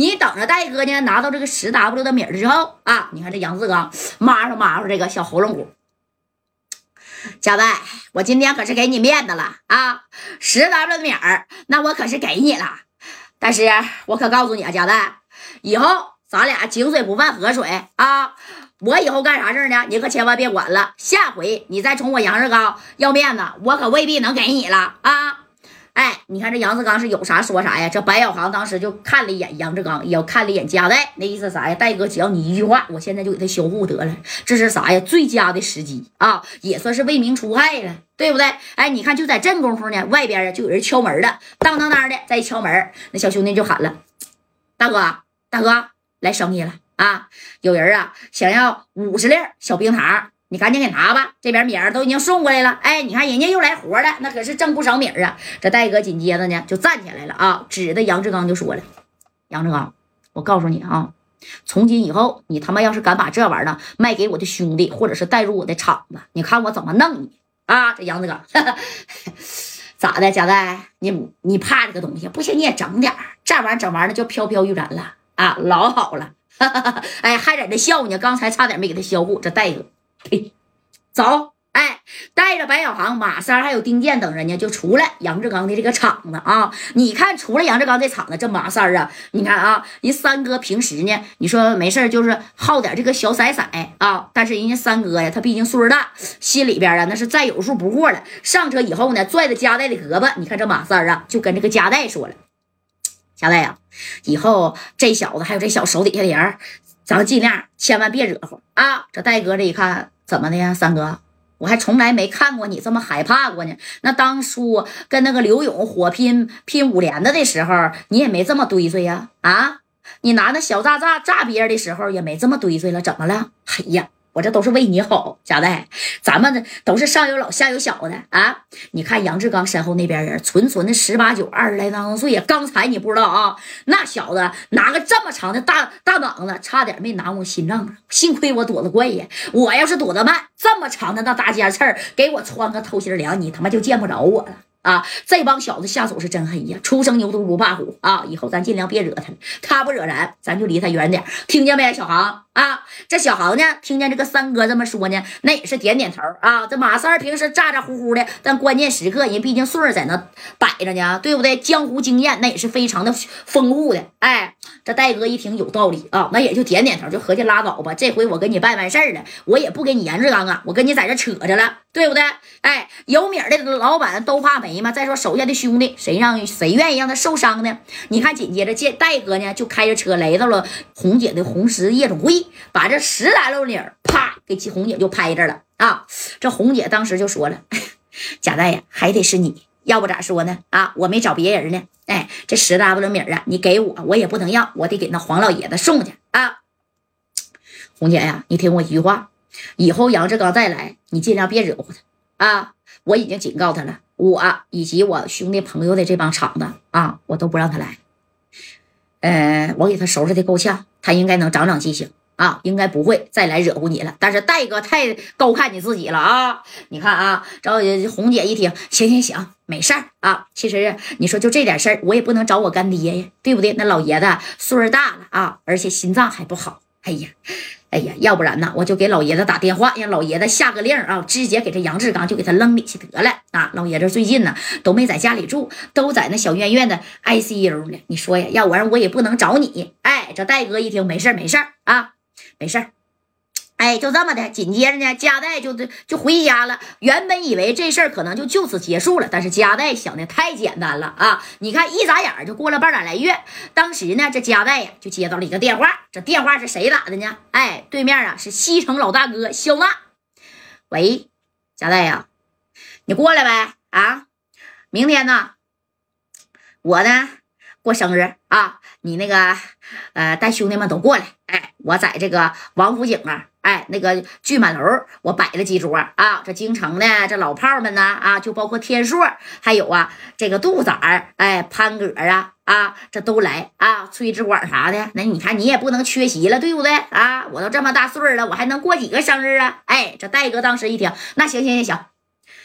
你等着戴哥呢拿到这个十 W 的米儿之后啊，你看这杨志刚抹上抹上这个小喉咙骨。贾代，我今天可是给你面子了啊！十 W 的米儿，那我可是给你了。但是我可告诉你啊，贾代，以后咱俩井水不犯河水啊！我以后干啥事呢？你可千万别管了。下回你再冲我杨志刚要面子，我可未必能给你了啊！哎，你看这杨志刚是有啥说啥呀？这白小航当时就看了一眼杨志刚，也看了一眼加代，那意思啥呀？戴哥，只要你一句话，我现在就给他销户得了。这是啥呀？最佳的时机啊，也算是为民除害了，对不对？哎，你看就在这功夫呢，外边就有人敲门了，当当当的再一敲门，那小兄弟就喊了：“大哥，大哥，来生意了啊！有人啊想要五十粒小冰糖。”你赶紧给拿吧，这边米儿都已经送过来了。哎，你看人家又来活了，那可是挣不少米儿啊。这戴哥紧接着呢就站起来了啊，指着杨志刚就说了：“杨志刚，我告诉你啊，从今以后你他妈要是敢把这玩意儿卖给我的兄弟，或者是带入我的厂子，你看我怎么弄你啊！”这杨志刚 咋的，贾代，你你怕这个东西？不行你也整点这玩意儿整完了就飘飘欲然了啊，老好了。哎，还在这笑呢，刚才差点没给他销户。这戴哥。嘿，走！哎，带着白小航、马三还有丁健等人呢，就出来杨志刚的这个厂子啊。你看，除了杨志刚这厂子，这马三啊，你看啊，人三哥平时呢，你说没事就是好点这个小色色啊。但是人家三哥呀，他毕竟岁数大，心里边啊那是再有数不过了。上车以后呢，拽着夹带的胳膊，你看这马三啊，就跟这个夹带说了：“夹带呀，以后这小子还有这小手底下的人。”咱尽量千万别惹祸啊！这戴哥这一看，怎么的呀，三哥，我还从来没看过你这么害怕过呢。那当初跟那个刘勇火拼拼五连的的时候，你也没这么堆罪呀？啊，你拿那小炸炸炸别人的时候，也没这么堆罪了，怎么了？哎呀！我这都是为你好，贾代，咱们呢都是上有老下有小的啊！你看杨志刚身后那边人，纯纯的十八九、二十来当岁呀。刚才你不知道啊，那小子拿个这么长的大大膀子，差点没拿我心脏上。幸亏我躲得快呀！我要是躲得慢，这么长的那大尖刺儿给我穿个透心凉，你他妈就见不着我了。啊，这帮小子下手是真黑呀！初生牛犊不怕虎啊！以后咱尽量别惹他，他不惹咱，咱就离他远点，听见没，小航啊？这小航呢，听见这个三哥这么说呢，那也是点点头啊。这马三平时咋咋呼呼的，但关键时刻人毕竟岁数在那摆着呢，对不对？江湖经验那也是非常的丰富的。哎，这戴哥一听有道理啊，那也就点点头，就合计拉倒吧。这回我跟你办完事儿了，我也不跟你严志刚啊，我跟你在这扯着了，对不对？哎，有米的老板都怕没嘛。再说手下的兄弟，谁让谁愿意让他受伤呢？你看，紧接着这戴哥呢，就开着车来到了红姐的红石夜总会，把这十来溜领啪给红姐就拍这了啊！这红姐当时就说了：“ 贾大爷，还得是你，要不咋说呢？啊，我没找别人呢。哎，这十 W 米啊，你给我，我也不能要，我得给那黄老爷子送去啊！红姐呀，你听我一句话，以后杨志刚再来，你尽量别惹乎他。”啊！我已经警告他了，我以及我兄弟朋友的这帮厂子啊，我都不让他来。呃，我给他收拾的够呛，他应该能长长记性啊，应该不会再来惹乎你了。但是戴哥太高看你自己了啊！你看啊，找红姐一听，行行行，没事儿啊。其实你说就这点事儿，我也不能找我干爹呀，对不对？那老爷子岁数大了啊，而且心脏还不好。哎呀！哎呀，要不然呢，我就给老爷子打电话，让老爷子下个令啊，直接给这杨志刚就给他扔里去得了啊！老爷子最近呢都没在家里住，都在那小院院的 ICU 呢。你说呀，要不然我也不能找你。哎，这戴哥一听，没事没事啊，没事儿哎，就这么的，紧接着呢，加代就就回家了。原本以为这事儿可能就就此结束了，但是加代想的太简单了啊！你看，一眨眼就过了半拉来月。当时呢，这加代呀就接到了一个电话，这电话是谁打的呢？哎，对面啊是西城老大哥肖娜。喂，加代呀，你过来呗啊！明天呢，我呢过生日啊，你那个呃带兄弟们都过来。哎，我在这个王府井啊。哎，那个聚满楼，我摆了几桌啊！这京城的这老炮们呢，啊，就包括天硕，还有啊，这个杜仔儿，哎，潘哥啊，啊，这都来啊，崔志广啥的。那你看，你也不能缺席了，对不对啊？我都这么大岁了，我还能过几个生日啊？哎，这戴哥当时一听，那行行行行，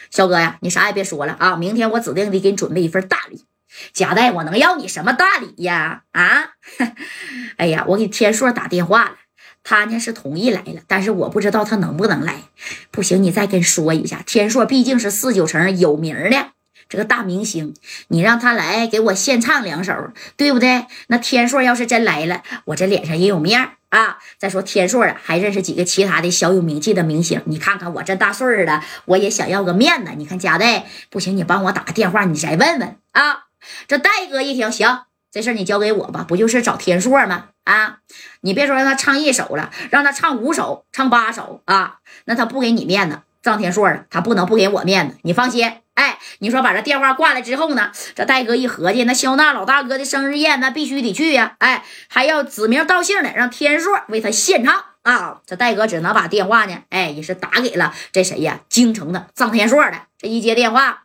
肖哥呀，你啥也别说了啊！明天我指定得给你准备一份大礼。贾代，我能要你什么大礼呀？啊，哎呀，我给天硕打电话了，他呢是同意来了，但是我不知道他能不能来。不行，你再跟说一下，天硕毕竟是四九城有名的这个大明星，你让他来给我献唱两首，对不对？那天硕要是真来了，我这脸上也有面啊。再说天硕啊，还认识几个其他的小有名气的明星，你看看我这大岁数了，我也想要个面子。你看贾代，不行，你帮我打个电话，你再问问啊。这戴哥一听，行，这事你交给我吧，不就是找天硕吗？啊，你别说让他唱一首了，让他唱五首、唱八首啊，那他不给你面子，张天硕，他不能不给我面子。你放心，哎，你说把这电话挂了之后呢，这戴哥一合计，那肖娜老大哥的生日宴，那必须得去呀，哎，还要指名道姓的让天硕为他献唱啊。这戴哥只能把电话呢，哎，也是打给了这谁呀？京城的张天硕的。这一接电话。